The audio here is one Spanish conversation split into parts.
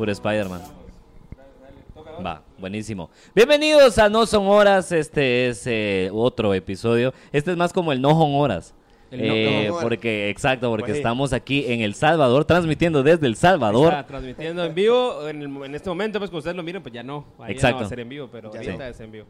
Puro Spider-Man. Va, buenísimo. Bienvenidos a No Son Horas. Este es eh, otro episodio. Este es más como el No Son Horas. El no- Eh, no porque, exacto, porque Pues sí. estamos aquí en El Salvador, transmitiendo desde El Salvador. Está transmitiendo en vivo. En, el- en este momento, pues cuando ustedes lo miren, pues ya no. Ahí ya Exacto. no va a ser en vivo, pero Ya ahorita no. es en vivo.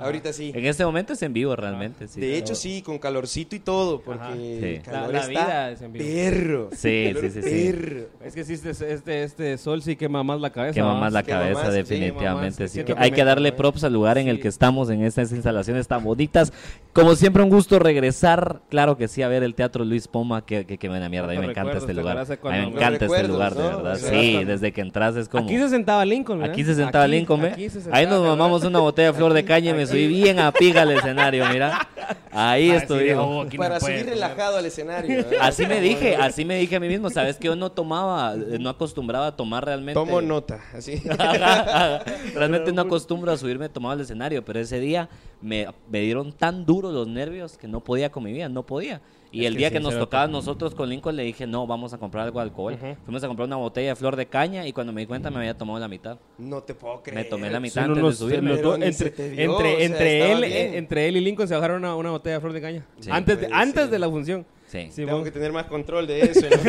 Ahorita sí. En este momento es en vivo realmente. sí. De hecho, sí, con calorcito y todo, porque Sí. el calor La- la está vida es en vivo. perro. Sí, sí, sí, sí. perro. Es que sí, este, este, este sol sí quema más la cabeza. Quema más la Quema cabeza, más, sí, definitivamente. Siento que hay que darle props al lugar en el Sí. que estamos en estas instalaciones tan bonitas. Como siempre, un gusto regresar. Claro que sí, a ver el Teatro Luis Poma. Que, que, que buena mierda. A mí me ¿Cuántos encanta este lugar. A mí me encanta este lugar, de verdad. Sí, desde que entras es como. Aquí se sentaba Lincoln. Aquí se sentaba Lincoln, se Ahí sentaba, nos mamamos una botella de flor de caña y me subí bien a piga al escenario, mira. Ahí Ah, estoy. sí, oh, no Para puede, subir relajado al escenario. ¿verdad? Así me dije, así me dije a mí mismo. Sabes que yo no tomaba, eh, no acostumbraba a tomar realmente. Tomo nota, así. Realmente no acostumbro a subirme tomado al escenario, pero ese día me, me dieron tan duro los nervios que no podía con mi vida, no podía. Y Es el que día que nos tocaba a nosotros con Lincoln le dije, no, vamos a comprar algo de alcohol. Fuimos a comprar una botella de flor de caña y cuando me di cuenta me había tomado la mitad. No te puedo creer. Me tomé la mitad no, antes de subirme. entre, dio, entre, o sea, entre estaba él, bien. eh, entre él y Lincoln se bajaron una, una botella de flor de caña. Sí. antes de, antes de la función. Sí. Sí, Tengo que tener más control de eso. ¿no?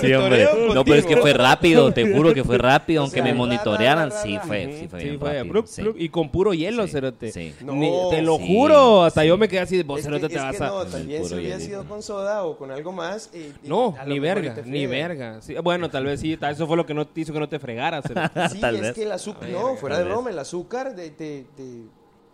Sí, hombre. No, pero es que fue rápido, te juro que fue rápido, O aunque sea, me ra, monitorearan. ra, ra, Sí, fue, sí fue sí, bien fue, rápido. plup, sí. plup, y con puro hielo, Sí, cerote. sí. Ni- No, te lo sí, juro, hasta sí. yo me quedé así de vos, Es que, cerote, es te vas que a... no, también si hubiera sido con soda o con algo más. eh, No, ni verga, ni verga. Sí, bueno, tal vez sí, tal- eso fue lo que no te hizo que no te fregaras. Sí, es que el azúcar, no, fuera de broma, el azúcar te-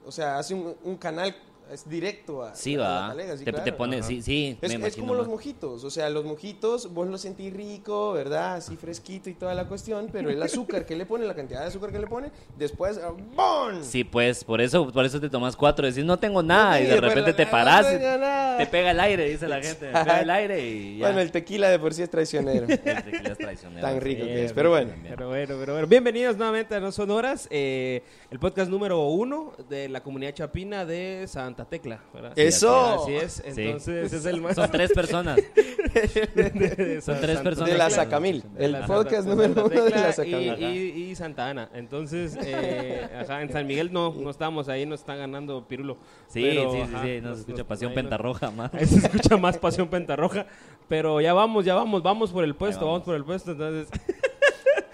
o sea, hace un canal es directo a, Sí, a la va. talega, sí, te, claro. te pone, sí, sí. Es, me es imagino como los mojitos, o sea, los mojitos vos los sentís rico, ¿verdad? Así fresquito y toda la cuestión, pero el azúcar que le pone, la cantidad de azúcar que le pone, después, ah, ¡bon! Sí, pues, por eso, por eso te tomas cuatro. Decís, no tengo nada. y de repente la- te no parás. y tengo nada. Te pega el aire, dice la gente. Te pega el aire y ya. Bueno, el tequila de por sí es traicionero. El tequila es traicionero. Tan rico Sí, que es, pero bueno. Pero bueno, pero bueno. Bienvenidos nuevamente a No Son Horas, eh, el podcast número uno de la comunidad chapina de Santa Tecla. ¿verdad? ¡Eso! Así es, Sí. entonces es el más... Son tres personas. Son tres Santa personas. De la. Sacamil, el la podcast Santa- número Santa uno de la Sacamil. Y, y- y Santa Ana. Entonces, eh, ajá, en San Miguel no, no estamos ahí, nos están ganando Pirulo. Sí, Pero, sí, sí, ajá, sí. No se escucha pasión pentarroja más. Ahí se escucha más pasión pentarroja. Pero ya vamos, ya vamos, vamos por el puesto, vamos. vamos por el puesto. Entonces,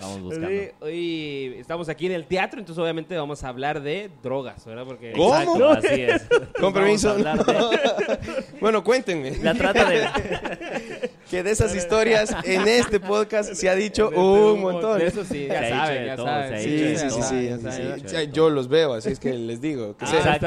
Vamos buscando. Sí, hoy estamos aquí en el teatro, entonces obviamente vamos a hablar de drogas, ¿verdad? Porque ¿Cómo? Exacto, así es. Con permiso. De- Bueno, cuéntenme. La trata de... Que de esas historias en este podcast se ha dicho un montón. De eso sí, ya saben, ya saben. Sí, sí, sí, sí, Yo los veo, así es que les digo. que Ah, Exacto,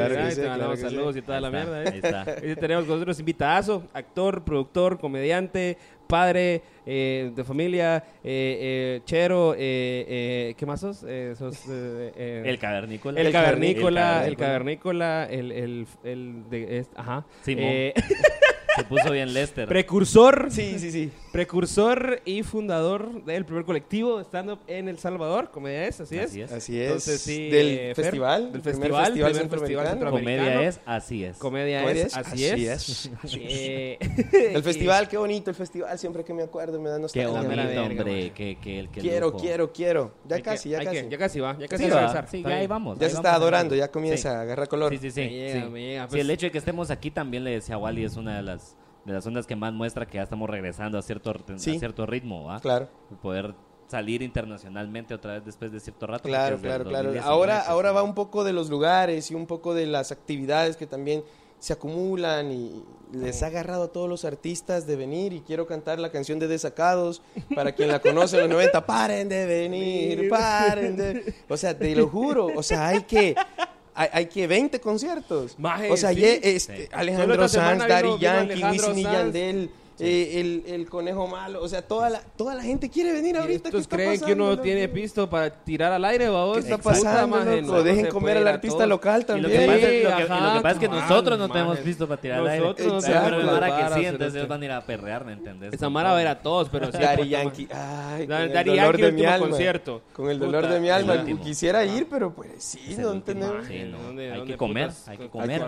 exacto, saludos y toda la mierda. ¿eh? ahí está. Y tenemos con nosotros invitadazo, actor, productor, comediante, padre eh, de familia, eh, eh, chero, eh, eh, ¿qué más sos? Eh, sos El cavernícola. el, cavernícola, el cavernícola. cavernícola, el, el, el de, es- ajá. Simón. Se puso bien Lester. precursor, Sí, sí, sí. precursor y fundador del primer colectivo de stand-up en El Salvador, comedia es, así es. Así es. Así es. Entonces, sí, del eh, Fer, festival. del festival, festival primer festival centroamericano. Comedia es así es. Comedia, Comedia es, es, así, así es. es. Eh, El festival, qué bonito el festival, siempre que me acuerdo me da Qué nostalgia. la bonito, verga, hombre. man. Que, que, que Quiero, lujo. quiero, quiero. Ya hay casi, ya casi. que- ya casi va, ya casi Sí, va a va. empezar. Sí, ya ahí vamos. Ya ahí se vamos está adorando, ya comienza Sí. a agarrar color. Sí, sí, sí. Sí, Pues, el hecho de que estemos aquí también le decía a Wally es una de las de las ondas que más muestra que ya estamos regresando a cierto a cierto ritmo, ¿va? Claro, Poder salir internacionalmente otra vez después de cierto rato. claro, claro, claro. 2019 Ahora, ahora va un poco de los lugares y un poco de las actividades que también se acumulan y les ha agarrado a todos los artistas de venir y quiero cantar la canción de Desacados para quien la conoce en los 90, paren de venir, paren de... O sea, te lo juro, o sea, hay que... Hay, hay que 20 conciertos. Maje, o sea, sí. ye- este, Sí. Alejandro Sanz, vino Yankee, Wisin y Sanz. Yandel, eh, el, el conejo malo. O sea, toda la, toda la gente quiere venir ¿Y ahorita. ¿Qué estos creen que pasando, uno loco? tiene pisto para tirar al aire, babos? ¿Qué está pasando, maje, loco? no Dejen se comer al artista todos. local Y también. lo que pasa, es- lo que- ajá, lo que pasa es que nosotros no maje. tenemos visto para tirar al aire. Nosotros no Mara que sí, entonces ellos van a ir a perrear, ¿me entendés? Esa mara va a ver a todos, pero sí. Puta, Yankee. Ay, Da- con el Daddy dolor Yankee, de el mi último alma. concierto. Con el dolor de mi alma. Quisiera ir, pero pues sí, no. Sí, no. ¿Dónde- Hay que comer, hay que comer.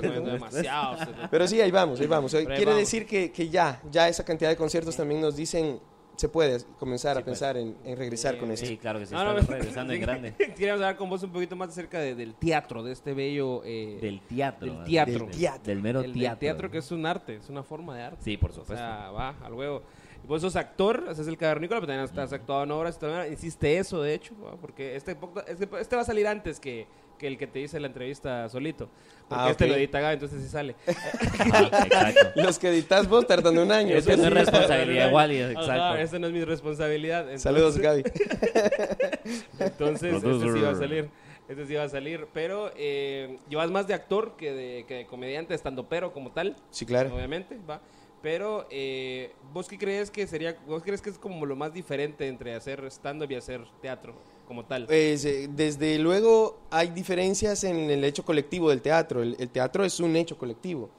que demasiado. Pero sí, ahí vamos, ahí vamos. Quiere decir que, que ya, ya, ya esa cantidad de conciertos también nos dicen, se puede comenzar Sí, a pensar en, en regresar con esto. Sí, claro que sí, No, no, estamos regresando en grande. Queríamos hablar con vos un poquito más acerca de- del teatro, de este bello... eh, Del teatro. Del teatro. Del, Teatro. del mero el del teatro. teatro que es un arte, es una forma de arte. Sí, por O supuesto. sea, va, al huevo. Y Vos sos actor, haces el cavernícola, pero también has, has actuado en obras. y también hiciste eso, de hecho, ¿va? porque este, poco- este, este va a salir antes que, que el que te hice la entrevista solito. Porque Ah, este lo edita Gaby, entonces sí sale. Los que editas vos tardan un año. Eso no es responsabilidad igual, exacto. Ajá, esta no es mi responsabilidad. entonces- Saludos, Gaby. Entonces, este sí va a salir. Este sí va a salir. Pero eh, llevas más de actor que de, que de comediante, estando pero como tal. Sí, claro. Obviamente, va. Pero, eh, ¿vos qué crees que sería, vos crees que es como lo más diferente entre hacer stand-up y hacer teatro como tal? Pues, eh, desde luego hay diferencias en el hecho colectivo del teatro. El, el teatro es un hecho colectivo.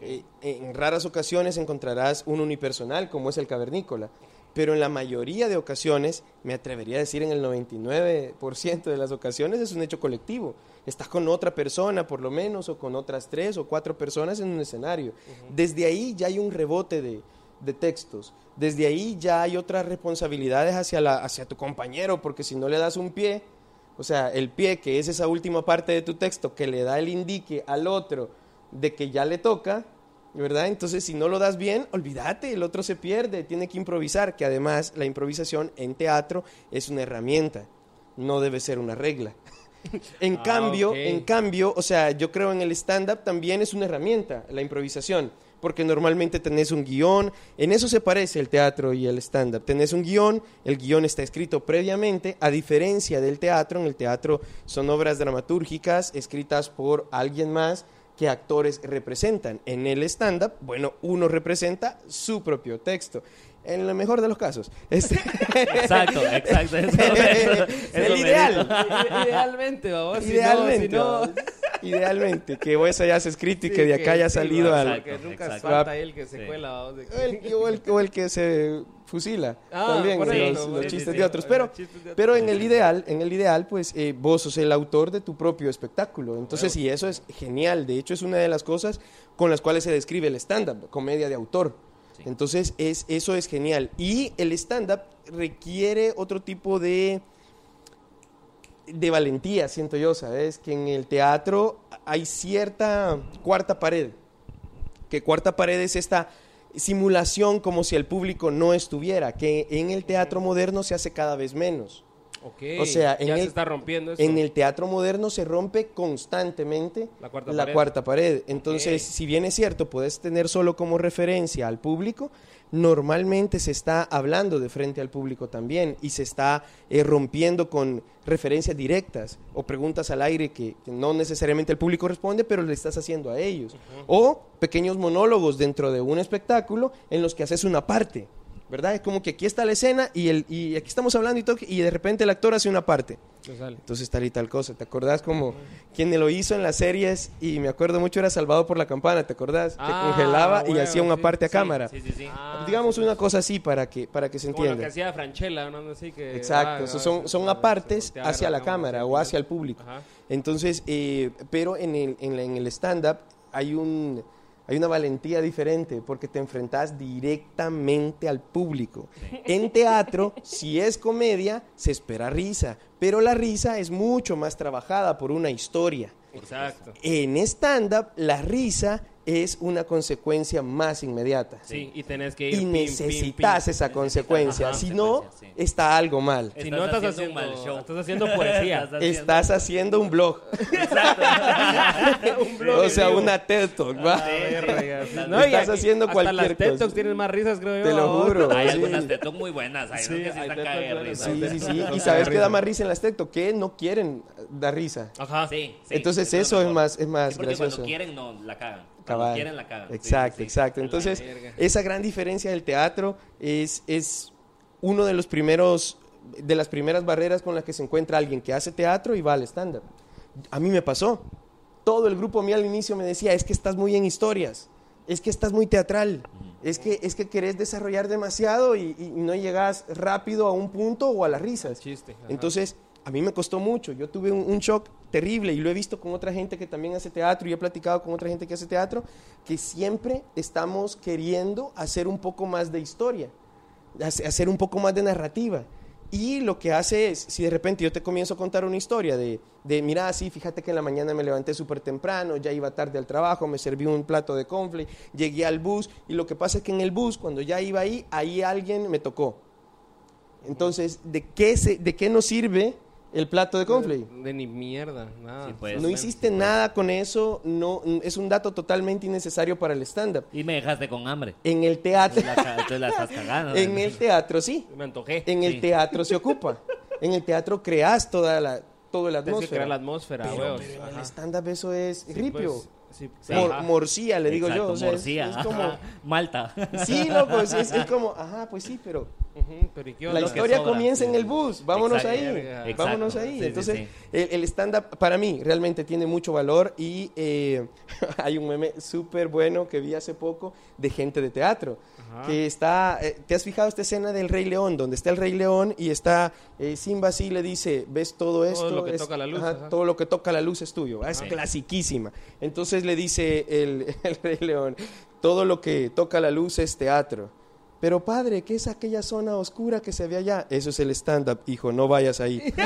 Eh, en raras ocasiones encontrarás un unipersonal como es el cavernícola, pero en la mayoría de ocasiones, me atrevería a decir en el 99% de las ocasiones, es un hecho colectivo. Estás con otra persona por lo menos, o con otras tres o cuatro personas en un escenario. Desde ahí ya hay un rebote de, de textos. Desde ahí ya hay otras responsabilidades hacia, la, hacia tu compañero, porque si no le das un pie, o sea, el pie, que es esa última parte de tu texto que le da el indique al otro de que ya le toca, ¿verdad? Entonces, si no lo das bien, olvídate, el otro se pierde, tiene que improvisar, que además la improvisación en teatro es una herramienta, no debe ser una regla. En Ah, cambio, en cambio, o sea, yo creo en el stand-up también es una herramienta, la improvisación, porque normalmente tenés un guion, en eso se parece el teatro y el stand-up, tenés un guion, el guion está escrito previamente, a diferencia del teatro, en el teatro son obras dramatúrgicas escritas por alguien más que actores representan. En el stand-up, bueno, uno representa su propio texto. En el mejor de los casos. Este- Exacto, exacto. Eso, eso- eso el ideal. Idealmente, vamos. si no- Idealmente. si no- vamos. Idealmente. Que vos hayas escrito y Sí, que de acá haya sí, salido va, algo. Que nunca Exacto. falta el que se Sí. cuela. vamos, de- El- o, el, o el que se fusila Ah, también los, chistes sí, de otros sí, pero pero en el ideal en el ideal pues eh, vos sos el autor de tu propio espectáculo entonces y eso es genial de hecho es una de las cosas con las cuales se describe el stand up comedia de autor Sí. entonces es eso es genial y el stand up requiere otro tipo de de valentía, siento yo, ¿sabes? Que en el teatro hay cierta cuarta pared. Que cuarta pared es esta simulación como si el público no estuviera, que en el teatro moderno se hace cada vez menos. O sea, en ya se el- está rompiendo. En el teatro moderno se rompe constantemente La cuarta la pared. cuarta pared. Entonces, si bien es cierto, puedes tener solo como referencia al público, normalmente se está hablando de frente al público también y se está eh, rompiendo con referencias directas o preguntas al aire que, que no necesariamente el público responde, pero le estás haciendo a ellos. O pequeños monólogos dentro de un espectáculo en los que haces una parte. ¿Verdad? Es como que aquí está la escena y, el, y aquí estamos hablando y todo, y de repente el actor hace una parte. Entonces tal y tal cosa. ¿Te acordás como quien lo hizo en las series? Y me acuerdo mucho era Salvado por la Campana, ¿te acordás? Ah, que congelaba y hacía una sí, parte a Sí, cámara. Sí, sí, sí. Ah, Digamos sí, una cosa así para que, para que se Como lo que entienda. hacía Franchella, ¿no? Así que, Exacto, ah, ah, son, son apartes hacia la cámara o hacia el público. Ajá. Entonces, eh, pero en el, en la- en el stand-up hay, un, hay una valentía diferente porque te enfrentas directamente al público. En teatro, si es comedia, se espera risa, pero la risa es mucho más trabajada por una historia. Exacto. En stand-up, la risa es una consecuencia más inmediata. Sí, y tenés que ir Y pim, pim, necesitas pim. esa Necesitas, consecuencia, ajá, si no, sí. está algo mal. Si Estás no estás haciendo haciendo, un mal show. estás haciendo poesía. Estás haciendo- Estás haciendo un blog, un blog o sea, una TED Talk, ¿va? Ah, sí. No, estás haciendo hasta cualquier las TED. Talks tienen más risas, creo yo. Te lo juro. Hay Sí. algunas TED Talk muy buenas. Hay Sí, que sí están de Talks risa. Sí, sí, sí. Y sabes que da más risa en las TED Talk, que no quieren dar risa. Ajá. Sí, Entonces eso es más, es más gracioso. cuando quieren, no, la cagan. Cabal. quieren, la cagan. Exacto, sí, exacto. Entonces, esa gran diferencia del teatro es, es uno de los primeros, de las primeras barreras con las que se encuentra alguien que hace teatro y va al stand-up. A mí me pasó. Todo el grupo mío al inicio me decía, es que estás muy en historias, es que estás muy teatral, es que, es que querés desarrollar demasiado y, y no llegas rápido a un punto o a las risas. Chiste. Entonces, a mí me costó mucho. Yo tuve un, un shock terrible y lo he visto con otra gente que también hace teatro y he platicado con otra gente que hace teatro, que siempre estamos queriendo hacer un poco más de historia, hace- hacer un poco más de narrativa. Y lo que hace es, si de repente yo te comienzo a contar una historia de, de mira, sí, fíjate que en la mañana me levanté súper temprano, ya iba tarde al trabajo, me serví un plato de confle, llegué al bus, y lo que pasa es que en el bus, cuando ya iba ahí, ahí alguien me tocó. Entonces, ¿de qué, se, de qué nos sirve el plato de confle? De ni mierda, nada. Sí, pues. No hiciste nada con eso, no, es un dato totalmente innecesario para el stand-up. Y me dejaste con hambre. En el teatro, Entonces la, la estás cagando. en el teatro sí, Me antojé. en el Sí. teatro se ocupa. En el teatro creas toda la, todo el Tienes que crear la atmósfera. atmósfera, Pero, en el stand-up eso es Sí, ripio. pues, sí, Sí. Mor- ajá. morcilla, le digo Exacto, yo. o sea, es- morcilla. es como, Malta. sí, loco, es, es- es como, ajá, pues sí, pero Ujú, pero ¿y qué la historia comienza en el bus, vámonos Exacto. ahí, Exacto. vámonos ahí. Sí, Entonces, sí. el, el stand-up para mí realmente tiene mucho valor y eh, hay un meme súper bueno que vi hace poco de gente de teatro. Ajá. Que está, eh, ¿te has fijado esta escena del Rey León? Donde está el Rey León y está eh, Simba así le dice, ¿ves todo esto? lo que Es- toca la luz, ajá, ajá. todo lo que toca la luz es tuyo. Ah, Es clasiquísima. Entonces le dice el, el Rey León, todo lo que toca la luz es teatro. Pero padre, ¿qué es aquella zona oscura que se ve allá? Eso es el stand-up, hijo, no vayas ahí. no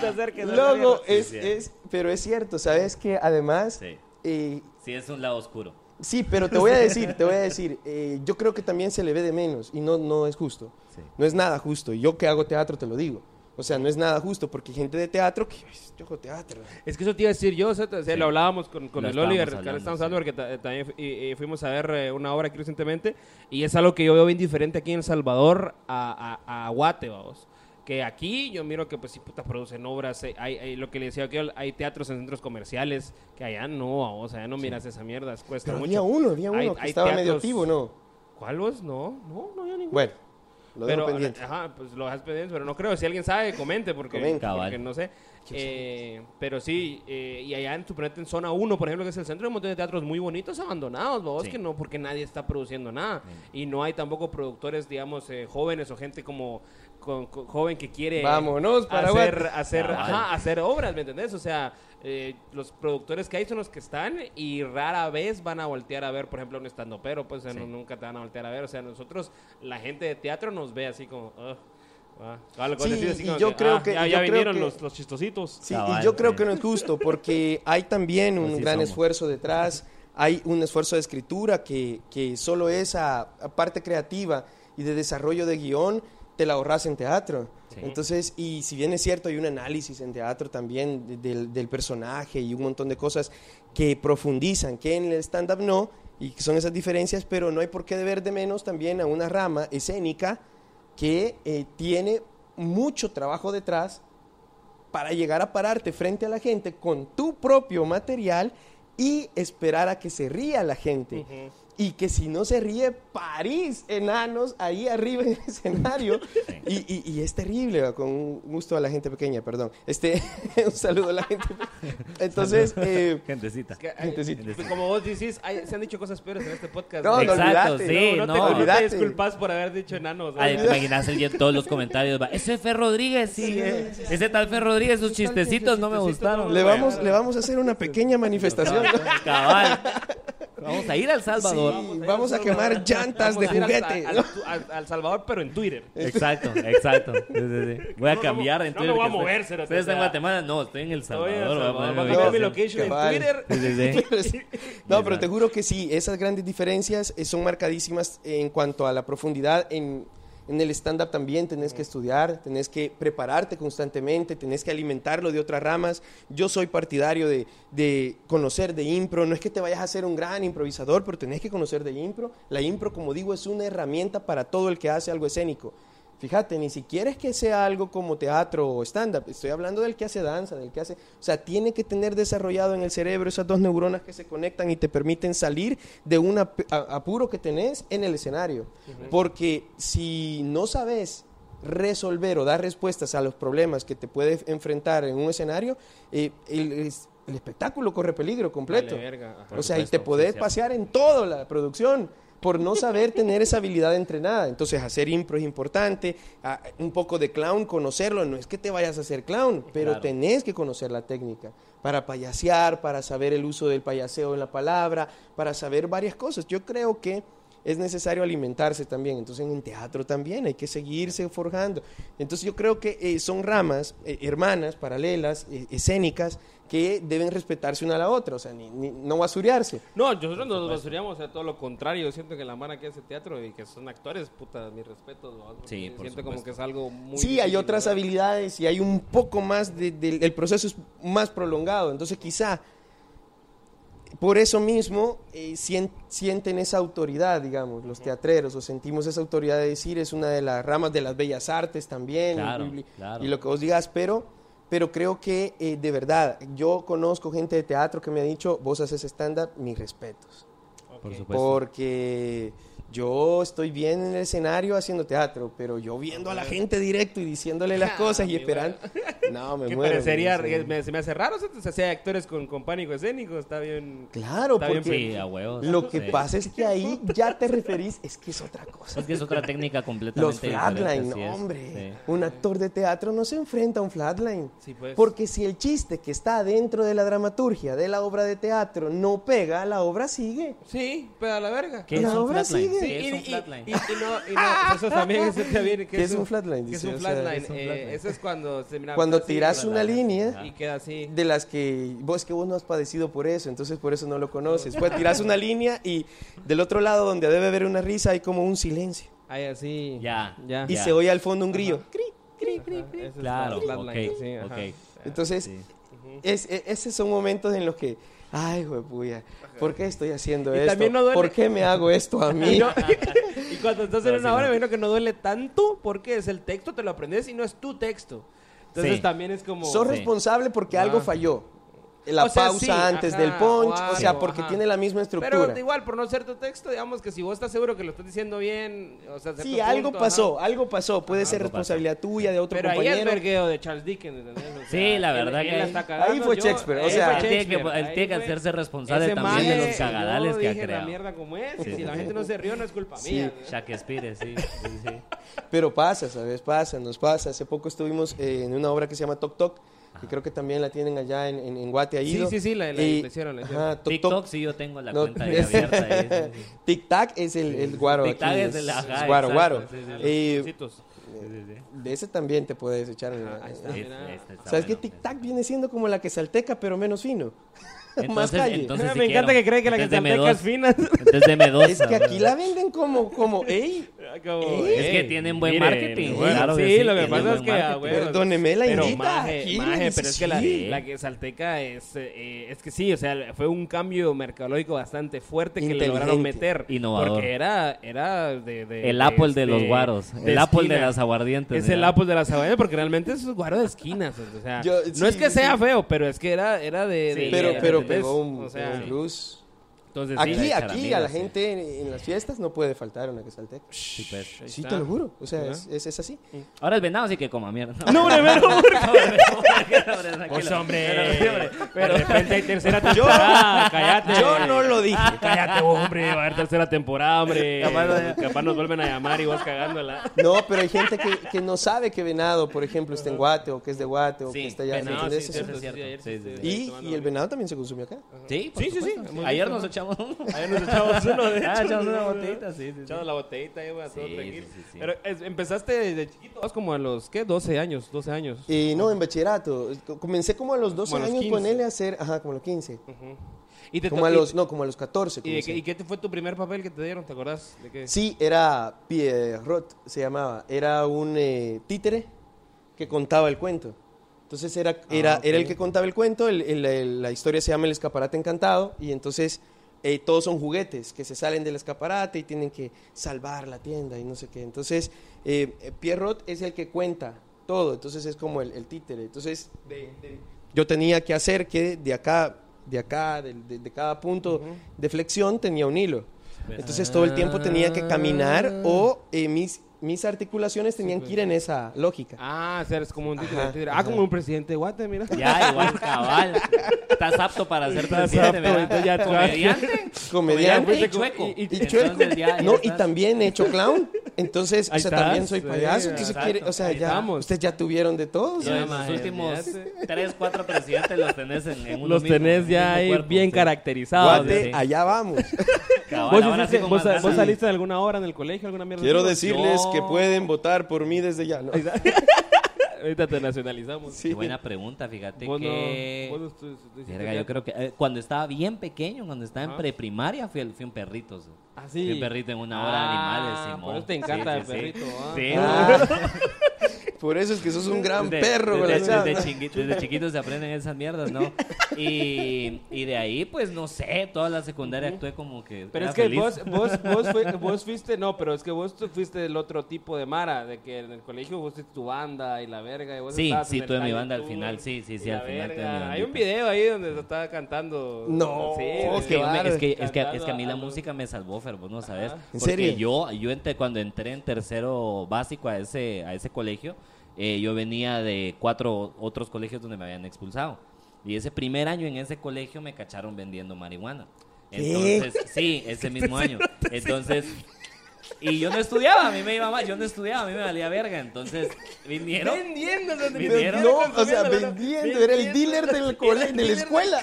te acerques. a la Luego, es, sí. es, pero es cierto, ¿sabes que Además, Sí. eh, Sí, es un lado oscuro. sí, pero te voy a decir, te voy a decir, eh, yo creo que también se le ve de menos y no, no es justo. Sí. No es nada justo. Y Yo que hago teatro te lo digo. O sea, no es nada justo porque hay gente de teatro que "Ay, yo hago teatro. Es que eso te iba a decir yo, o sea, Sí. lo hablábamos con, con Lo el Oliver, estábamos que ahora estamos hablando, hablando porque ta- también y- y fuimos a ver eh, una obra aquí recientemente y es algo que yo veo bien diferente aquí en El Salvador a, a, a Guate, vamos. Que aquí yo miro que pues sí puta producen obras, eh, hay, hay- lo que le decía que hay teatros en centros comerciales, que allá no, vamos, allá no miras esa mierda, cuesta Pero mucho. había uno, había uno Hay- que hay estaba medio teatros- activo, ¿no? ¿Cuál vos? No, no, no había ninguno. Bueno, lo dejo pero, pendiente. Ajá, pues lo dejas pendiente, pero no creo. Si alguien sabe, comente, porque, Comenta. porque no sé. Eh, pero sí, eh, y allá en suponete en zona 1, por ejemplo, que es el centro, hay un montón de teatros muy bonitos abandonados, vos Sí. que no, porque nadie está produciendo nada. Y no hay tampoco productores, digamos, eh, jóvenes o gente como con- con- joven que quiere Vámonos para hacer, hacer, ajá, hacer obras, ¿me entendés? O sea, eh, los productores que hay son los que están y rara vez van a voltear a ver, por ejemplo, un estando pero, pues Sí. no- nunca te van a voltear a ver. O sea, nosotros, la gente de teatro nos ve así como... "Ugh". Ah, Sí, decir así y yo creo que- ya, ya vinieron que- los, los chistositos. Sí, Cabal, y yo creo sí. que no es justo porque hay también un Así gran somos. esfuerzo detrás, hay un esfuerzo de escritura que, que solo esa parte creativa y de desarrollo de guion te la ahorras en teatro. Sí. Entonces, y si bien es cierto, hay un análisis en teatro también de- del, del personaje y un montón de cosas que profundizan, que en el stand-up no, y que son esas diferencias, pero no hay por qué deber de menos también a una rama escénica que eh, tiene mucho trabajo detrás para llegar a pararte frente a la gente con tu propio material y esperar a que se ría la gente. Y que si no se ríe, París, enanos, ahí arriba en el escenario. Y, y- y es terrible, va, con un gusto a la gente pequeña, perdón. Este, un saludo a la gente. Entonces, eh, Gentecita. Que hay- Gentecita. pues, como vos decís, hay- se han dicho cosas peores en este podcast. No, no Exacto, olvidate, sí, no, no. te, no disculpas por haber dicho enanos. Ay, ¿no? te imaginas el día en todos los comentarios. va, Ese Fer Rodríguez, sí. eh, Ese tal Fer Rodríguez, sus chistecitos no me gustaron. no le, vamos, le vamos a hacer una pequeña manifestación. Cabal. Vamos a ir al Salvador. Sí, vamos a quemar llantas de juguete. Al, al- al- al Salvador, pero en Twitter. Exacto, exacto. Sí, sí, sí. Voy a No, no, cambiar no en Twitter. voy a mover, cerote, Ustedes en Guatemala, no, estoy en El Estoy en El Salvador. Voy a poner cambiar mi location en. Twitter. Sí, sí, sí. No, pero te juro que sí, esas grandes diferencias eh, son marcadísimas en cuanto a la profundidad en, en el stand-up también tenés que estudiar, tenés que prepararte constantemente, tenés que alimentarlo de otras ramas. Yo soy partidario de, de conocer de impro, no es que te vayas a ser un gran improvisador, pero tenés que conocer de impro. La impro, como digo, es una herramienta para todo el que hace algo escénico. Fíjate, ni siquiera es que sea algo como teatro o stand-up, estoy hablando del que hace danza, del que hace... O sea, tiene que tener desarrollado en el cerebro esas dos neuronas que se conectan y te permiten salir de un ap- apuro que tenés en el escenario. Porque si no sabes resolver o dar respuestas a los problemas que te puedes enfrentar en un escenario, eh, el, es- el espectáculo corre peligro completo. Vale, verga. O sea, y te podés pasear en toda la producción. Por no saber tener esa habilidad entrenada. Entonces, hacer impro es importante, a- un poco de clown, conocerlo. No es que te vayas a hacer clown, pero Claro. tenés que conocer la técnica para payasear, para saber el uso del payaseo en la palabra, para saber varias cosas. Yo creo que es necesario alimentarse también. Entonces, en teatro también hay que seguirse forjando. Entonces, yo creo que eh, son ramas eh, hermanas, paralelas, eh, escénicas, que deben respetarse una a la otra, o sea, ni- ni- no basurearse. No, nosotros nos basuríamos a todo lo contrario. Yo siento que la mara que hace teatro y que son actores, puta, mi respeto. ¿no? Sí, por Siento como que es algo muy. Sí, hay otras ¿verdad? habilidades y hay un poco más de, de- el proceso es más prolongado. Entonces, quizá por eso mismo eh, sien- sienten esa autoridad, digamos, los teatreros, o sentimos esa autoridad de decir, es una de las ramas de las bellas artes también, Claro, y, y- claro. y lo que vos digas, pero, pero creo que eh, de verdad, yo conozco gente de teatro que me ha dicho, vos haces stand-up, mis respetos. Por supuesto. Porque yo estoy bien en el escenario haciendo teatro, pero yo viendo a la gente directo y diciéndole las cosas y esperando. No, me Que muero. parecería, me- me- se me hace raro, o sea, sea actores con, con pánico escénico, está bien. Claro, Está bien, porque Sí, a huevos. lo que Sí. pasa es que ahí ya te referís, es que es otra cosa. Es que es otra técnica Los completamente flatline, diferente. sí es. hombre. Sí. Un actor de teatro no se enfrenta a un flatline. Sí, pues. Porque si el chiste que está dentro de la dramaturgia de la obra de teatro no pega, la obra sigue. Sí, pero a la verga. ¿Qué La es un obra flatline? sigue. Sí, Sí, es y, un y- flatline. y- y no, y no, eso también es, también, ¿Qué es un flatline? ¿Qué es Dice, un o sea, flatline? es un Eh, flatline. eso es cuando se mira Cuando tiras una línea y queda así. de las que vos que vos no has padecido por eso, entonces por eso no lo conoces. Pues tiras una línea y del otro lado donde debe haber una risa hay como un silencio Ahí así. Ya. Ya. y Ya. se oye al fondo un grillo. Cri, cri, cri, Ajá, cri. es Claro, el ok, flatline, sí, ajá. ok. Entonces, Sí. es, e- esos son momentos en los que, ay, puya, ¿por qué estoy haciendo Y esto? también no duele- ¿Por qué me hago esto a mí? Y, no- y cuando estás en una sí, obra, no. me imagino que no duele tanto porque es el texto, te lo aprendes y no es tu texto. Entonces Sí. también es como... Sos responsable porque Ah. algo falló. La O sea, pausa sí, antes ajá, del punch, o o sea, algo, porque ajá. tiene la misma estructura. Pero igual, por no ser tu texto, digamos que si vos estás seguro que lo estás diciendo bien, o sea, Sí, algo punto, pasó, ajá. algo pasó. Puede ser responsabilidad tuya, de otro Pero ahí es compañero. vergueo de Charles Dickens, ¿entendés? O sea, Sí, la él- verdad él que la ahí- está cagando, ahí fue yo- Shakespeare, o ahí sea, Él tiene que, él ahí tiene hacerse responsable también de los cagadales que ha la creado. mierda como es, y Sí. si la gente no se rió, no es culpa Sí. mía. Shakespeare, sí. sí, sí. Pero pasa, ¿sabes? Pasa, nos pasa. Hace poco estuvimos eh, en una obra que se llama Tok Tok, que creo que también la tienen allá en, en, en Guate. ha Sí, ido. sí, sí, la- la- Y- la hicieron, la hicieron. Ajá, TikTok Tok. sí yo tengo la No, cuenta ahí abierta. ahí, sí, sí. Tic Tac es el, el guaro Tic aquí. es el- ajá, es guaro, exacto, guaro. sí. Eh, de ese también te puedes echar. en la- ahí está. Este está ¿Sabes bueno, qué? Tic Tac sí. viene siendo como la que salteca, pero menos fino. Más Entonces, calle. entonces me encanta quiero. que cree que la salteca es fina. Entonces deme dos. Es que aquí la venden como, como, ey, Como, Es que "Ey, tienen buen mire, marketing, bueno, claro sí, que sí, lo que pasa es que, ah, huevos, Perdóneme la pero indita, maje, aquí, maje, pero es que la, la que salteca es, eh, es que sí, o sea, fue un cambio mercadológico bastante fuerte que le lograron meter. Innovador. Porque era, era de, de- El de Apple de este, los guaros. El Apple de las aguardientes. Es el. Apple de las aguadas porque realmente es un guaro de esquinas. O sea, Yo- no es que sí. sea feo, pero es que era, era de. Sí, de- pero, de- pero ¿entendés? pegó un, O sea, pegó un plus. Entonces sí. Aquí, aquí, a la sí. gente en, en las fiestas no puede faltar una que salteca. Sí, pues. Sí, te lo juro. O sea, es, es, es así. Ahora es venado, así que coma mierda. No, hombre, pero- Pues Pues hombre, pero de repente hay tercera temporada, cállate. Yo no lo dije. Cállate, hombre, va a haber tercera temporada, hombre. Capaz no- Capaz nos vuelven a llamar y vos cagándola. No, pero hay gente que, que no sabe que Venado, por ejemplo, está en Guate o que es de Guate o que Sí, está allá. Venado, sí, sí, Sí, sí, y, y el venado también se consume acá. Sí, Sí, sí, sí. Ayer nos ¿no? Echamos uno. Ayer nos echamos uno, de hecho. Ah, echamos una botellita, sí, sí, sí. Echamos la botellita ahí, güey, todo Sí, tranquilo. sí, sí, sí. Pero es- empezaste desde chiquito, como a los, ¿qué? 12 años, 12 años. Eh, no, en bachillerato. Co- Comencé como a los 12 Como años 15. con él a hacer, ajá, como a los 15. Ujú. ¿Y te Como a y- los, no, como a los 14. ¿Y, de qué, ¿Y qué te fue tu primer papel que te dieron? ¿Te acordás? ¿De qué? Sí, era Pierrot, se llamaba. Era un eh, títere que contaba el cuento. Entonces era, era, ok. era el que contaba el cuento, el- el- el- la historia se llama El escaparate encantado y entonces eh, todos son juguetes que se salen del escaparate y tienen que salvar la tienda y no sé qué. Entonces eh, eh, Pierrot es el que cuenta todo, entonces es como el, el títere. Entonces de- de- yo tenía que hacer que de acá, de acá, de, de- de cada punto de flexión tenía un hilo. Entonces todo el tiempo tenía que caminar o eh, mis, mis articulaciones tenían que ir en esa lógica. Ah, o sea, eres como un títere, Ajá, títere. ajá. Ah, como un presidente de Guate, mira. Ya, igual, cabal. Estás apto para ser presidente, ¿verdad? ya. Comediante. Comediante. y chueco. Y- y- Y Entonces chueco. ya- ya no, y también he hecho clown. Entonces, o sea, estás, también soy payaso. ¿Qué se exacto, quiere? O sea, ya, estamos. ustedes ya tuvieron de todos. En Ya, los últimos tres, cuatro presidentes los tenés en, en Los mismo, tenés en ya ahí cuerpo, bien sí. caracterizados. Guate, sí. allá vamos. Cabal, ¿Vos, hiciste- sí vos- vos saliste de alguna hora en el colegio, alguna mierda? Quiero decirles Yo- que pueden votar por mí desde ya. ¿no? Ahorita te nacionalizamos. Sí. Qué buena pregunta, fíjate Vos no- que... no estu- estu- hiciste Verga, yo creo que eh, cuando estaba bien pequeño, cuando estaba en Ajá. preprimaria, fui, fui un perrito. sí. Ah, sí. Fui un perrito en una hora de Ah, animales, Simón. por eso te encanta el perrito, Sí, ah. Sí, Ah, por eso es que sos un gran Desde- perro, desde, desde, chingui- desde chiquitos se aprenden esas mierdas, ¿no? Y, y de ahí, pues, no sé, toda la secundaria actué como que Pero era es que feliz. vos, vos, vos, fue- vos fuiste, no, pero es que vos fuiste el otro tipo de Mara, de que en el colegio vos tuviste tu banda y la verga. Y vos Sí, sí, tuve mi banda al final, sí, sí, sí, al final tuve mi Hay un video ahí donde se estaba cantando. No, sí, Es que, me- es, que, es, que, es que a mí la música me salvó, Fer, vos no sabes. Ajá. ¿En Porque serio? yo, yo entré, cuando entré en tercero básico a ese, a ese colegio, eh, yo venía de cuatro otros colegios donde me habían expulsado. Y ese primer año en ese colegio me cacharon vendiendo marihuana. ¿Qué? Entonces, sí, ese mismo año. Entonces, y yo no estudiaba, a mí me iba mal, yo no estudiaba, a mí me valía verga. Entonces, vinieron. Vendiendo, donde Vinieron. No, o sea, vendiendo, era el dealer del cole, de la escuela.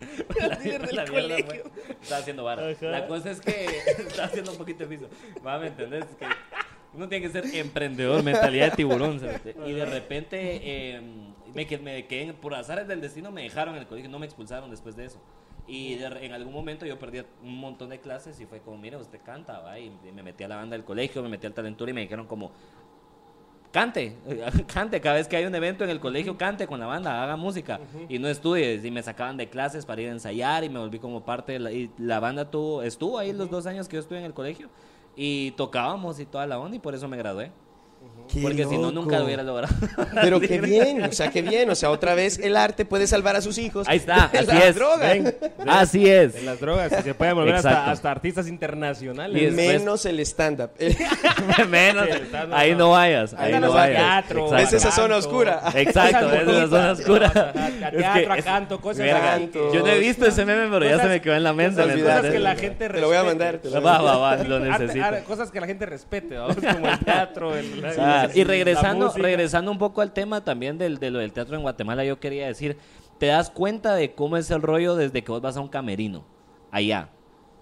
la, la mierda fue- estaba haciendo vara. La cosa es que estaba haciendo un poquito de piso. Va, ¿me entendés? Es que uno tiene que ser emprendedor, mentalidad de tiburón. ¿sabes? Y de repente eh, me, me quedé, por azares del destino, me dejaron en el colegio, no me expulsaron después de eso. Y de en algún momento yo perdí un montón de clases y fue como, mire, usted canta, va. Y me metí a la banda del colegio, me metí al talentura y me dijeron como, cante, cante, cada vez que hay un evento en el colegio, cante con la banda, haga música y no estudie. Y me sacaban de clases para ir a ensayar y me volví como parte de la, y la banda tuvo, estuvo ahí los dos años que yo estuve en el colegio y tocábamos y toda la onda y por eso me gradué. Qué Porque si no, nunca lo hubiera logrado. Pero qué bien, o sea, qué bien. O sea, otra vez el arte puede salvar a sus hijos. Ahí está, de así las es. drogas. Ven, Así es. En las drogas, y se pueden volver hasta, hasta artistas internacionales. Y después- Menos el stand-up. Menos. Sí, está- no, Ahí no. vayas. Ahí no vayas. vayas. Teatro. Es esa zona oscura. Exacto, es una zona oscura. a- a Es teatro, a es- canto, cosas así. Canto. Yo no he visto ese meme, pero ya se me quedó en la mente. cosas- ¿me olvidar. cosas que la gente Te lo voy a respete. mandar. te lo voy a Va, mandar. va, va, lo necesito. cosas que la gente respete, como el teatro, el, Y regresando, regresando un poco al tema también del, de lo del teatro en Guatemala, yo quería decir, te das cuenta de cómo es el rollo desde que vos vas a un camerino, allá.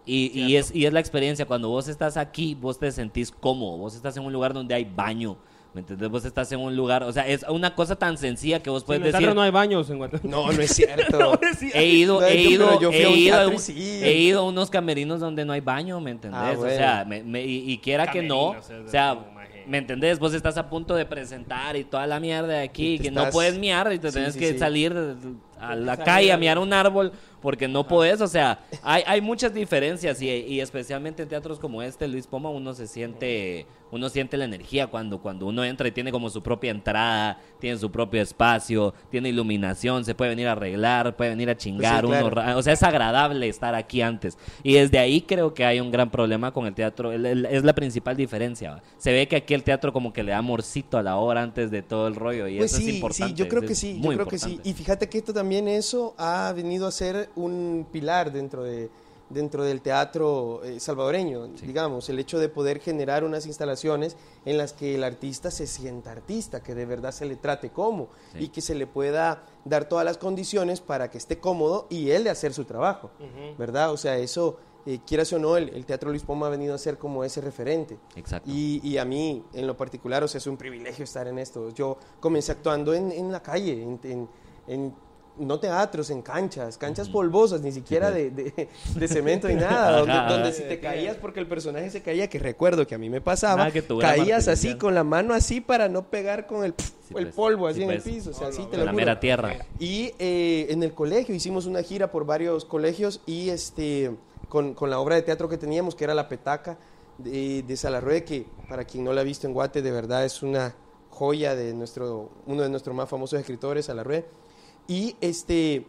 Y, y es, y es la experiencia, cuando vos estás aquí, vos te sentís cómodo, vos estás en un lugar donde hay baño, ¿me entendés? Vos estás en un lugar, o sea, es una cosa tan sencilla que vos Sí, puedes en el decir... no hay baños en Guatemala. No, no es cierto. He ido, No, he ido, yo he ido, a un- sí. he ido a unos camerinos donde no hay baño, ¿me entendés? Ah, O sea, me- me- y, y quiera que no, o sea. ¿Me entendés? Vos estás a punto de presentar y toda la mierda de aquí, que no puedes miar y te Sí, tenés sí, que salir a la calle a miar un árbol porque no podés, o sea, hay, hay muchas diferencias y, y especialmente en teatros como este, Luis Poma, uno se siente, uno siente la energía cuando, cuando uno entra y tiene como su propia entrada, tiene su propio espacio, tiene iluminación, se puede venir a arreglar, puede venir a chingar, Pues claro. uno o sea, es agradable estar aquí antes. Y desde ahí creo que hay un gran problema con el teatro, el- el- es la principal diferencia. ¿va? Se ve que aquí el teatro como que le da amorcito a la hora antes de todo el rollo y Pues eso sí, es importante. sí, yo creo que sí, yo creo que sí. Y fíjate que esto también eso ha venido a ser un pilar dentro de dentro del teatro eh, salvadoreño, digamos, el hecho de poder generar unas instalaciones en las que el artista se sienta artista, que de verdad se le trate como Sí. y que se le pueda dar todas las condiciones para que esté cómodo y él de hacer su trabajo, ¿verdad? O sea, eso, eh, quieras o no, el, el Teatro Luis Poma ha venido a ser como ese referente. Exacto. Y, y a mí, en lo particular, o sea, es un privilegio estar en esto. Yo comencé actuando en, en la calle, en, en- en- no teatros, en canchas, canchas polvosas, ni siquiera de, de- de cemento ni nada, donde, donde si te caías porque el personaje se caía, que recuerdo que a mí me pasaba, que caías así con la mano así para no pegar con el, el pues, polvo así sí, en el pues. piso, o sea, así te lo la juro. mera tierra. Y eh, en el colegio hicimos una gira por varios colegios y este con, con la obra de teatro que teníamos, que era La Petaca de, de Salarrué, que para quien no la ha visto en Guate, de verdad es una joya de nuestro, uno de nuestros más famosos escritores, Salarrué. Y este,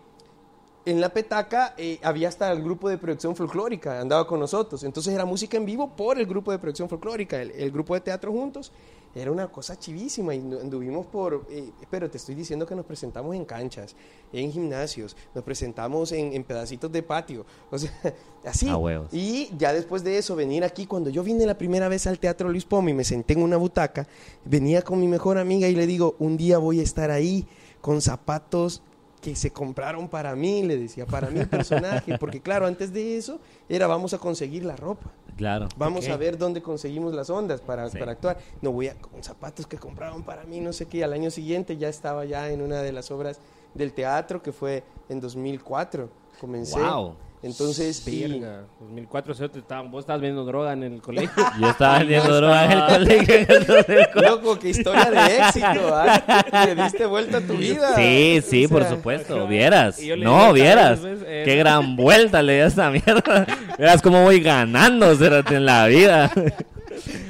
en la petaca eh, había hasta el grupo de proyección folclórica, andaba con nosotros. Entonces era música en vivo por el grupo de proyección folclórica, el, el grupo de teatro juntos. Era una cosa chivísima y anduvimos por... Eh, pero te estoy diciendo que nos presentamos en canchas, en gimnasios, nos presentamos en, en pedacitos de patio, o sea, así. Y ya después de eso, venir aquí, cuando yo vine la primera vez al Teatro Luis Pomo y me senté en una butaca, venía con mi mejor amiga y le digo, un día voy a estar ahí con zapatos que se compraron para mí, le decía, para mi personaje, porque claro, antes de eso era vamos a conseguir la ropa. Claro. Vamos a ver dónde conseguimos las ondas para, Sí. para actuar. No voy a con zapatos que compraron para mí, no sé qué. Al año siguiente ya estaba ya en una de las obras del teatro que fue en 2004. Comencé. Wow. Entonces, y- Verga, 2004. Te estaban- vos estabas viendo droga en el colegio. Yo estaba vendiendo droga en el colegio. loco, qué historia de éxito. ¿ah? Le diste vuelta a tu vida. Sí, sí, O por supuesto. Vieras. Y No, dije, vieras. Eh, Qué gran vuelta le di a esa mierda. Vieras cómo voy ganando, en la vida.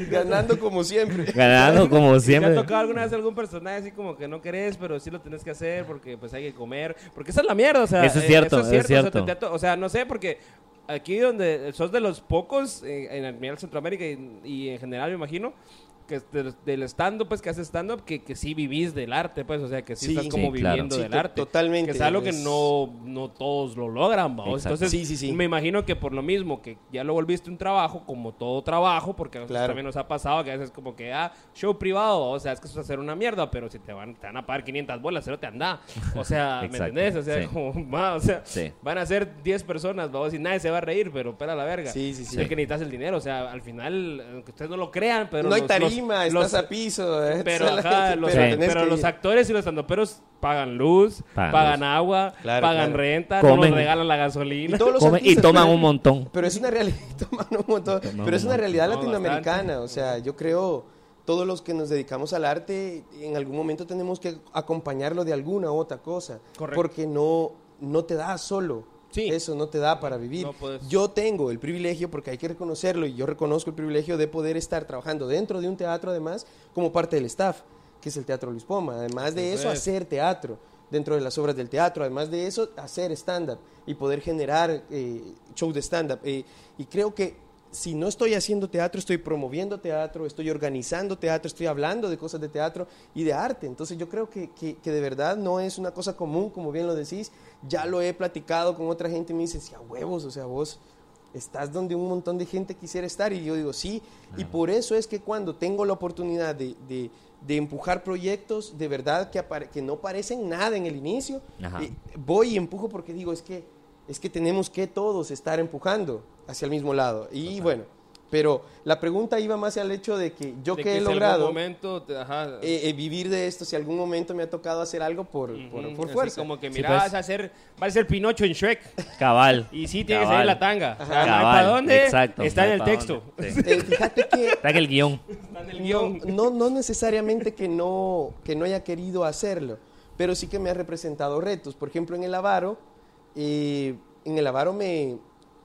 Ganando como siempre. Ganando como ¿Te ha siempre. tocado alguna vez algún personaje así como que no querés, pero sí lo tenés que hacer porque pues hay que comer? Porque esa es la mierda, o sea. Eso es eh, cierto, es o sea, cierto. te- te- o sea, no sé, porque aquí donde sos de los pocos eh, en el nivel Centroamérica y, y en general me imagino que del, del stand-up, pues que haces stand-up, que, que sí vivís del arte, pues, o sea, que sí, Sí, estás como viviendo del arte. totalmente, Que es algo que no, no todos lo logran, vamos. Entonces, me imagino que por lo mismo, que ya lo volviste un trabajo, como todo trabajo, porque a Claro. también nos ha pasado que a veces como que, ah, show privado, o sea, es que eso es hacer una mierda, pero si te van, te van a pagar 500 bolas, cero te anda. O sea, ¿me entendés? O sea, como, va, o sea, van a ser 10 personas, vamos, y nadie se va a reír, pero pela la verga. Sí, sí, sí. Es que necesitas el dinero, o sea, al final, aunque ustedes no lo crean, pero... no hay los- tarima, estás los- a piso. eh, pero, ajá, los, pero los actores y los estandoperos pagan luz, Pagan pagan, luz. agua, Claro, pagan claro. renta, no Comen. nos regalan la Y gasolina. todos los Comen y toman pero- un montón. Pero es una realidad, toman un montón, Toman pero es un una montón. realidad No, latinoamericana. O sea, yo creo todos los que nos dedicamos al arte, en algún momento tenemos que acompañarlo de alguna otra cosa, Correcto. porque no no te da solo. Sí. Eso no te da para vivir. No Yo tengo el privilegio, porque hay que reconocerlo, y yo reconozco el privilegio de poder estar trabajando dentro de un teatro, además, como parte del staff, que es el Teatro Luis Poma. Además de eso, hacer teatro dentro de las obras del teatro. Además de eso, hacer stand-up y poder generar eh, shows de stand-up. Eh, y creo que si no estoy haciendo teatro, estoy promoviendo teatro, estoy organizando teatro, estoy hablando de cosas de teatro y de arte. Entonces yo creo que, que, que de verdad no es una cosa común, como bien lo decís. Ya lo he platicado con otra gente y me dicen, sí, a huevos, o sea, vos estás donde un montón de gente quisiera estar. Y yo digo, sí. Y por eso es que cuando tengo la oportunidad de, de- de empujar proyectos de verdad que, que no parecen nada en el inicio, eh, voy y empujo porque digo, es que, es que tenemos que todos estar empujando hacia el mismo lado. Y bueno, pero la pregunta iba más al hecho de que yo De que he si algún logrado momento te- ajá, eh, eh, vivir de esto, si algún momento me ha tocado hacer algo por, por, por así fuerza. como que Sí, mira, pues. vas a hacer, vas a ser Pinocho en Shrek. Cabal. Y sí tiene que salir la tanga. Cabal, para dónde. exacto, está en el texto. dónde. Sí. Eh, fíjate que Está en el guion. Está en el no, guion. no, no necesariamente que no, que no haya querido hacerlo, pero sí que me ha representado retos. Por ejemplo, en el Avaro, eh, en el Avaro me,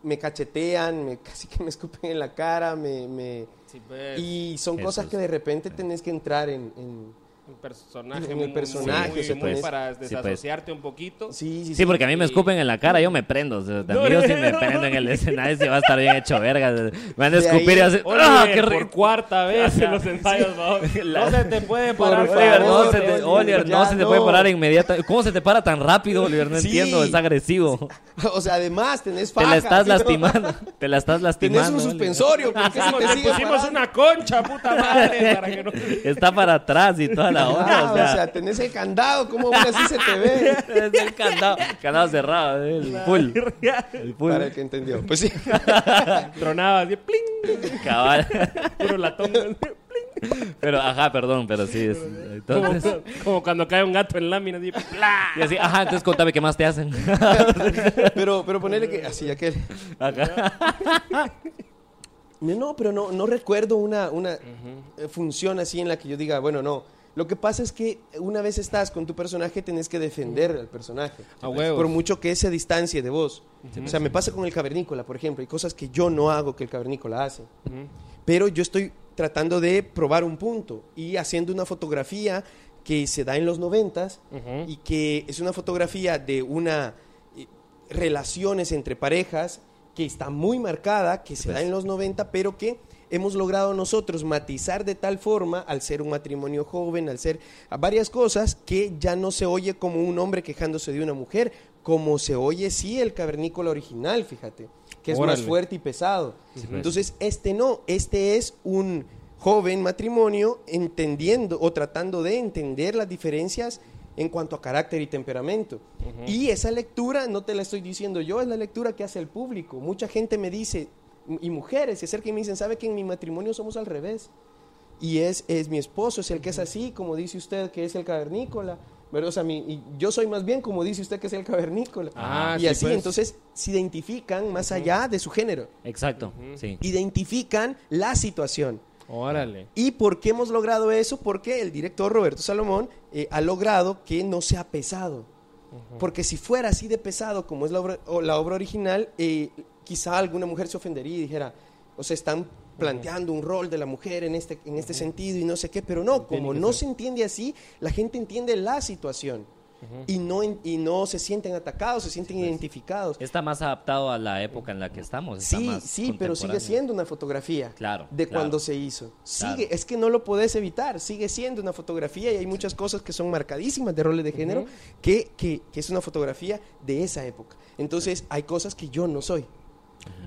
me cachetean, me, casi que me escupen en la cara, me, me- Sí, pues, y son cosas es. que de repente tenés que entrar en... en- un personaje, en el muy- personaje, muy, se muy para pues. desasociarte un poquito. sí, sí, Sí, porque a mí me escupen en la cara, yo me prendo. O sea, No, también yo no, si me no. prendo en el escenario, sí va a estar bien hecho verga. Me van a De escupir y ahí-. Oliver, ¡Ah, qué por rico! cuarta vez en los ensayos, ¿no? No se te puede Por parar. favor, Oliver, no Oliver, se te, Oliver, no ya se te no. puede parar inmediatamente. ¿Cómo se te para tan rápido, Oliver? No Sí. entiendo, es agresivo. O sea, además tenés Te faja. la estás ¿sí, no? lastimando. Te la estás Tenés lastimando. un Oliver. suspensorio, ¿por qué te pusimos una concha, puta madre, no... Está para atrás y toda la onda. O sea, tenés el candado, ¿cómo aún así se te ve? es el candado, candado cerrado, el full. El full. Para el que entendió. Pues sí. Tronaba así, pling, Cabal. puro latón. pling. Pero, ajá, perdón, pero sí. Es, Como, entonces, como cuando cae un gato en lámina, así, ¡plá! y así, ajá, entonces contame qué más te hacen. Pero, pero ponerle que así, aquel. Ajá. No, pero no, no recuerdo una, una eh, función así en la que yo diga, bueno, no. Lo que pasa es que una vez estás con tu personaje, tenés que defender al personaje. A huevos. Por mucho que se distancie de vos. O sea, me pasa con el cavernícola, por ejemplo. Hay cosas que yo no hago que el cavernícola hace. Pero yo estoy tratando de probar un punto y haciendo una fotografía que se da en los noventas Ujú. y que es una fotografía de una... eh, relaciones entre parejas que está muy marcada, que se da en los 90, pero que hemos logrado nosotros matizar de tal forma, al ser un matrimonio joven, al ser a varias cosas, que ya no se oye como un hombre quejándose de una mujer, como se oye sí el cavernícola original, fíjate, que es Órale. más fuerte y pesado. pues. Entonces, este no, este es un joven matrimonio entendiendo o tratando de entender las diferencias en cuanto a carácter y temperamento. Y esa lectura, no te la estoy diciendo yo, es la lectura que hace el público. Mucha gente me dice, y mujeres se acercan y me dicen, ¿sabe que en mi matrimonio somos al revés? Y es, es mi esposo, es el que es así, como dice usted, que es el cavernícola. ¿verdad? O sea, mi- y yo soy más bien como dice usted que es el cavernícola. Ah, y sí, así, pues. entonces, se identifican más allá de su género. Exacto, sí. Identifican la situación. Órale. ¿Y por qué hemos logrado eso? Porque el director Roberto Salomón eh, ha logrado que no sea pesado. Porque si fuera así de pesado como es la obra, o la obra original, eh, quizá alguna mujer se ofendería y dijera, o sea, están planteando un rol de la mujer en este, en este sentido y no sé qué, pero no, como no se entiende así, la gente entiende la situación y, no, y no se sienten atacados, se sienten identificados. Está más adaptado a la época en la que estamos. está Sí, más sí, pero sigue siendo una fotografía Claro, de claro. cuando se hizo. Sigue, Claro. es que no lo podés evitar, sigue siendo una fotografía y hay muchas cosas que son marcadísimas de roles de género que, que- que es una fotografía de esa época. Entonces hay cosas que yo no soy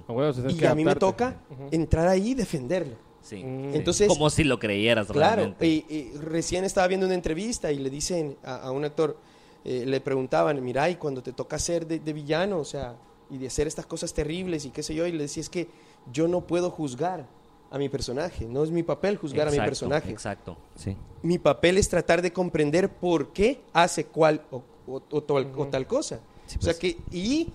Tienes y que a mí me toca entrar ahí y defenderlo. Sí. Mm. sí. Entonces- Como si lo creyeras Claro, realmente. y, y recién estaba viendo una entrevista y le dicen a, a un actor, eh, le preguntaban, mira, y cuando te toca ser de, de villano, o sea, y de hacer estas cosas terribles y qué sé yo, y le decía, es que yo no puedo juzgar a mi personaje, no es mi papel juzgar a mi personaje. Exacto, sí. Mi papel es tratar de comprender por qué hace cual o, o- o tal, o tal cosa. Sí, o sea pues. que, y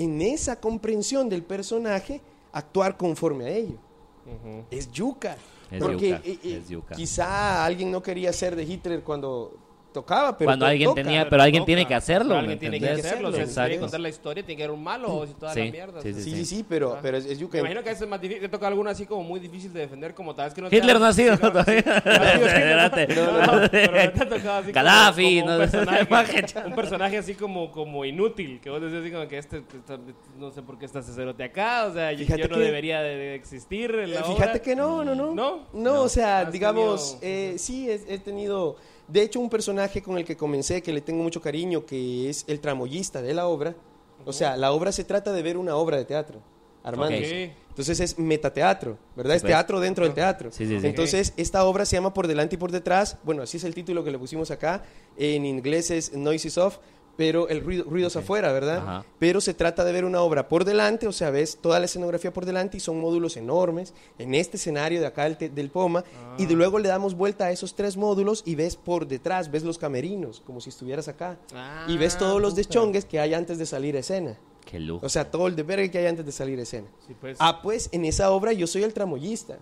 en esa comprensión del personaje, actuar conforme a ello. Es yuca. Es Porque yuca, eh, eh, es yuca. quizá alguien no quería ser de Hitler cuando tocaba, pero Cuando alguien toca. tenía- pero alguien toca. tiene que hacerlo, Pero ¿me alguien tiene que hacerlo. Si Exacto. quiere contar la historia, tiene que haber un malo o si toda Sí, la mierda. sí. Sí, sí, sí, pero, Ah. pero es, es yuca. Me imagino que es más difícil. Te toca alguno así como muy difícil de defender, como tal vez que no Hitler no ha sido sí, no, todavía. Gaddafi, no un personaje así como, como inútil, que vos decís así como que este, no sé por qué estás cerote acá, o sea, yo- yo no que- debería de, existir Fíjate que no, no, no. ¿No? No, o sea, Has digamos, eh, sí, he tenido, de hecho, un personaje con el que comencé, que le tengo mucho cariño, que es el tramoyista de la obra. O sea, la obra se trata de ver una obra de teatro, Armando. Entonces es metateatro, ¿verdad? Es teatro dentro del teatro. Sí, sí, sí. Entonces, esta obra se llama Por delante y por detrás. Bueno, así es el título que le pusimos acá. En inglés es Noises Off, pero el ruido, ruidos afuera, ¿verdad? Ajá. Pero se trata de ver una obra por delante, o sea, ves toda la escenografía por delante y son módulos enormes en este escenario de acá del, Poma. Y de luego le damos vuelta a esos tres módulos y ves por detrás, ves los camerinos, como si estuvieras acá. y ves todos los puta. deschongues que hay antes de salir a escena. Qué lujo. O sea, todo el de que hay antes de salir a escena. Sí, pues. Ah, pues en esa obra yo soy el tramoyista.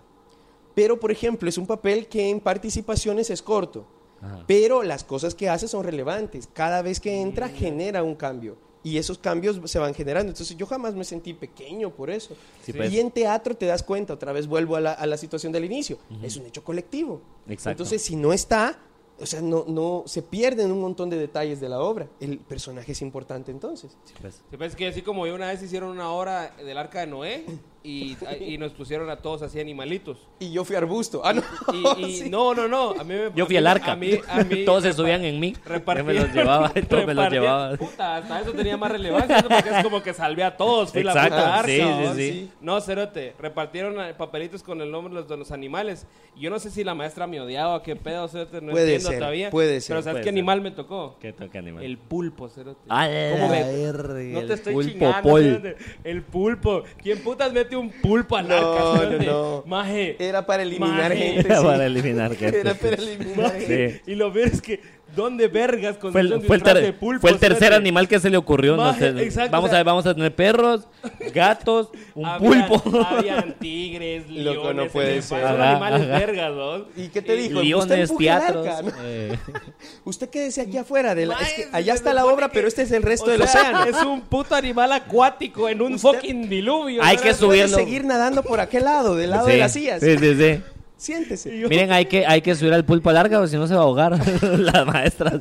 Pero, por ejemplo, es un papel que en participaciones es corto. Ajá. Pero las cosas que hace son relevantes. Cada vez que Mm. entra genera un cambio. Y esos cambios se van generando. Entonces yo jamás me sentí pequeño por eso. Sí, pues. Y en teatro te das cuenta, otra vez vuelvo a la, a la situación del inicio. Es un hecho colectivo. Exacto. Entonces si no está, o sea, no, no se pierden un montón de detalles de la obra. El personaje es importante entonces. Sí, pues. Sí, pues, que así como yo una vez hicieron una hora del arca de Noé y, y nos pusieron a todos así animalitos. Y yo fui arbusto. Ah, no. Y, y- Sí. no, no, no. A mí me, Yo fui al arca. A mí, a mí todos se subían en mí. repartían- Yo me los llevaba. Todos me los llevaba. Puta, hasta eso tenía más relevancia, ¿no? porque es como que salvé a todos. Fui la Exacto, puta arca. sí, sí, ¿no? sí. No, cerote. Repartieron papelitos con el nombre de los, de los animales. Y Yo no sé si la maestra me odiaba, qué pedo, cerote. No Puede entiendo ser, todavía. puede ser, Pero ¿sabes puede qué ser. animal me tocó? ¿Qué toca animal? El pulpo, cerote. A ¿Cómo la me- verga, No el te estoy pulpo chingando. pol. El pulpo. ¿Quién putas mete un pulpo al No, arca, no, no. Maje. Era para eliminar Maje. gente. Era sí. para eliminar gente. Era para eliminar gente. Sí. Y lo peor es que, ¿dónde vergas con Fue el, fue el ter- de pulpo, fue el tercer animal que se le ocurrió. no Maje, sé. exacto, vamos o sea- a ver, vamos a tener perros, gatos, un Habían- pulpo. Habían tigres, Loco, leones, no puede ser. Son Ajá, animales ajá. vergas, ¿no? ¿Y qué te dijo? Usted Leones, teatros. arca, ¿no? eh, Usted quédese aquí afuera. De la- es que allá está la obra, que- pero este es el resto o del sea, océano. Es un puto animal acuático en un Usted- fucking diluvio. Hay ¿no? que subirlo. seguir nadando por aquel lado, del lado sí, de las sillas. Sí, sí, sí. Siéntese. Miren, hay que, hay que subir al pulpo larga o si no se va a ahogar. Las maestras.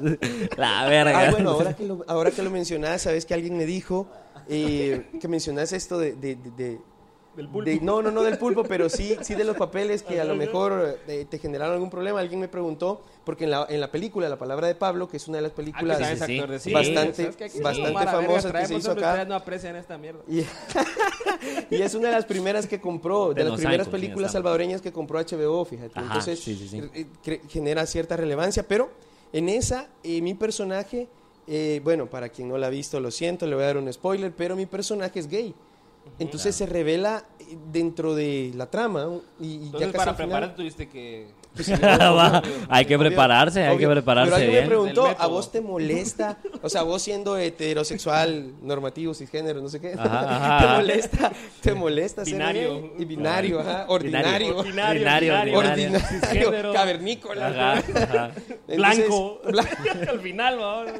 La verga. Ah, bueno, ahora que, lo, ahora que lo mencionas, sabes que alguien me dijo eh, que mencionas esto de, de- de- de- Del pulpo. de- no, no, no del pulpo, pero sí, sí de los papeles que a lo mejor eh, te generaron algún problema. Alguien me preguntó, porque en la, en la película La Palabra de Pablo, que es una de las Ah, películas... sabes sí, sí. actor de cine. Bastante- bastante famosas que se hizo acá. no aprecian esta mierda. Y, y es una de las primeras que compró, de las primeras películas salvadoreñas que compró HBO, fíjate. Ajá, Entonces, sí, sí, sí. eh, genera cierta relevancia, pero en esa, eh, mi personaje, eh, bueno, para quien no la ha visto, lo siento, le voy a dar un spoiler, pero mi personaje es gay. Entonces se revela dentro de la trama y, y Entonces, ya casi para final- prepararte tuviste que... Pues Va, obvio, hay que obvio, prepararse, hay que obvio. prepararse Pero alguien me preguntó, ¿a vos te molesta? O sea, vos siendo heterosexual, normativo, cisgénero, no sé qué. Ajá, ajá. ¿Te molesta? ¿Te molesta ser Binario. gay? Y binario, ajá, ordinario. Ordinario, Ordinario, ordinario. Ordinario, Cisgénero. cavernícola. Ajá, ajá. Entonces, Blanco. bla- Al final,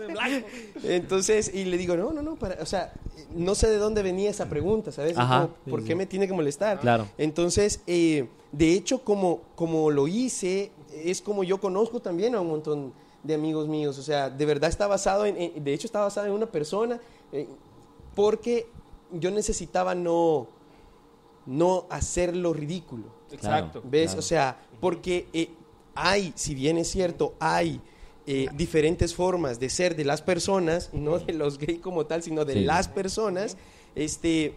blanco. Entonces, y le digo, no, no, no, para, o sea, no sé de dónde venía esa pregunta, ¿sabes? Como, ¿Por sí. qué me tiene que molestar? Claro. Entonces, eh, de hecho, como, como lo hice, es como yo conozco también a un montón de amigos míos. O sea, de verdad está basado en, en- de hecho está basado en una persona, eh, porque yo necesitaba no, no hacerlo ridículo. Exacto. ¿Ves? Claro. O sea, porque eh, hay, si bien es cierto, hay eh, diferentes formas de ser de las personas, no de los gays como tal, sino de Sí. las personas, este,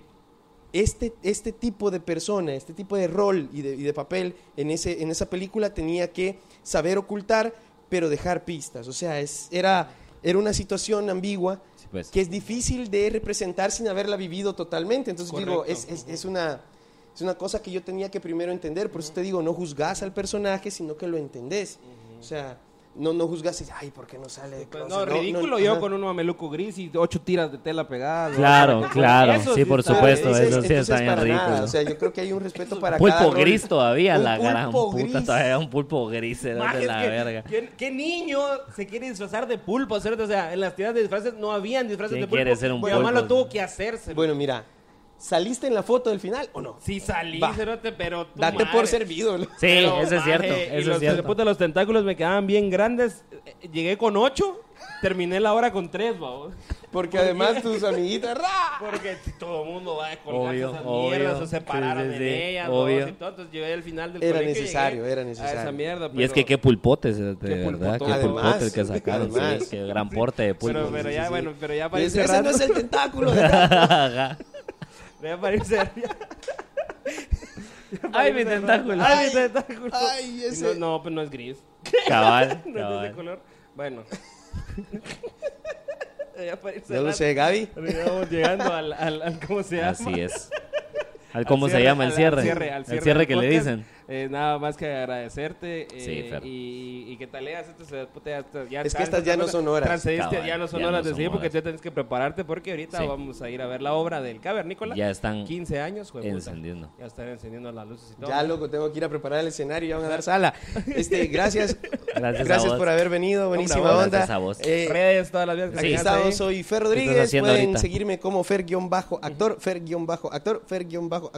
este, este tipo de persona, este tipo de rol y de, y de papel en, ese, en esa película tenía que saber ocultar, pero dejar pistas. O sea, es, era, era una situación ambigua Sí, pues. que es difícil de representar sin haberla vivido totalmente. Entonces digo, Correcto. es, es, es una, es una cosa que yo tenía que primero entender. Por eso te digo, no juzgas al personaje, sino que lo entendés. O sea, no, no juzgas y, ay, ¿por qué no sale de Pues, closet? no, ridículo yo ajá. con un mameluco gris y ocho tiras de tela pegadas. Claro, ¿no? claro, Eso sí, por supuesto, Entonces- eso sí está bien para nada, ridículo. O sea, yo creo que hay un respeto para cada Pulpo gris todavía, Un la gran pulpo puta, gris. todavía un pulpo gris era Maje, de la que, verga. ¿qué, qué niño se quiere disfrazar de pulpo? ¿cierto? O sea, en las tiendas de disfraces no habían disfraces ¿Quién de pulpo. quiere ser un Mi mamá pulpo? lo tuvo que hacerse. Bueno, mira, ¿saliste en la foto del final o no? sí salí, Va. cerote, pero tu Date madre. por servido. ¿no? Sí, Pero, eso es cierto, maje, y eso los, es cierto. puta, los tentáculos me quedaban bien grandes. Eh, Llegué con ocho, terminé la hora con tres, vamos. Porque además tus amiguitas, ¡ra! Porque todo el mundo va a colgar Obvio, esas obvio. mierdas o se pararon Sí, sí, en sí, ellas, obvio. vamos, y todo. Entonces llegué al final del Era colegio y necesario, llegué era A necesario. esa mierda, Y es pero- que qué pulpotes, de Qué verdad, pulpotón. qué Además, pulpote el que sacaron, además. sí, qué gran porte de pulpo. Pero, pero sí, ya, bueno, pero ya para Ese, irse ese no es el tentáculo. de- Ajá. Ya para irse Ay, mi tentáculo. Ay, mi tentáculo. Ay, ese- No, no, pues no es gris. Cabal, No es de ese cabal. color. Bueno. No lo sé, Gaby. Vamos llegando al, al, al- ¿cómo se llama? Así es. Al ¿Cómo Al se cierre, llama el al- cierre? Al cierre, al El cierre cierre del que le podcast. dicen. Eh, nada más que agradecerte. eh, Sí, Fer. y, y que te leas esto. se- puta, ya- Es que estas ya no son horas. Transcediste, Cabal, ya no son ya horas no de seguir porque ya tienes que prepararte porque ahorita Sí. vamos a ir a ver la obra del Cavernícola. Ya están 15 años, jueputa. encendiendo. Ya están encendiendo las luces y todo. Ya, loco, tengo que ir a preparar el escenario, ya van a dar sala. Este, gracias. Gracias a vos. por haber venido, buenísima Hombre, onda. Gracias a vos. Eh, Redes, todas las que Aquí estamos, ahí. soy Fer Rodríguez. Pueden ahorita? seguirme como Fer-actor, Fer-actor, Fer-actor.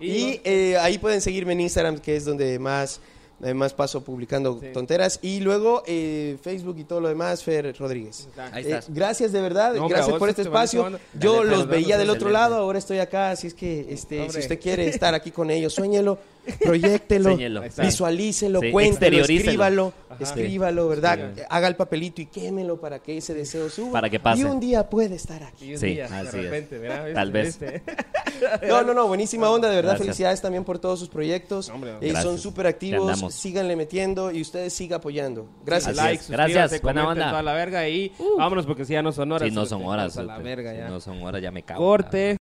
Y eh, ahí pueden seguirme en Instagram, que es donde más, eh, más paso publicando Sí. tonteras. Y luego eh, Facebook y todo lo demás, Fer Rodríguez. Ahí Eh, gracias de verdad, No, gracias por este espacio. Yo los veía del otro lado, ahora estoy acá, así es que este, si usted quiere estar aquí con ellos, sueñelo, proyectelo, visualícelo, Sí, cuéntelo, escríbalo, Ajá. escríbalo, ¿verdad? Sí. Haga el papelito y quémelo para que ese deseo suba. Para que pase. Y un día puede estar aquí. Y un Sí, día, así de es. repente, ¿verdad? Tal vez. ¿Viste? No, no, no, buenísima onda, de verdad, Gracias. felicidades también por todos sus proyectos. Hombre, Eh, son súper activos, síganle metiendo y ustedes sigan apoyando. Gracias. Like. Gracias, buena onda. toda la verga y vámonos porque si ya no son horas. Si no son horas. A la Si no son horas, ya me cago. Corte.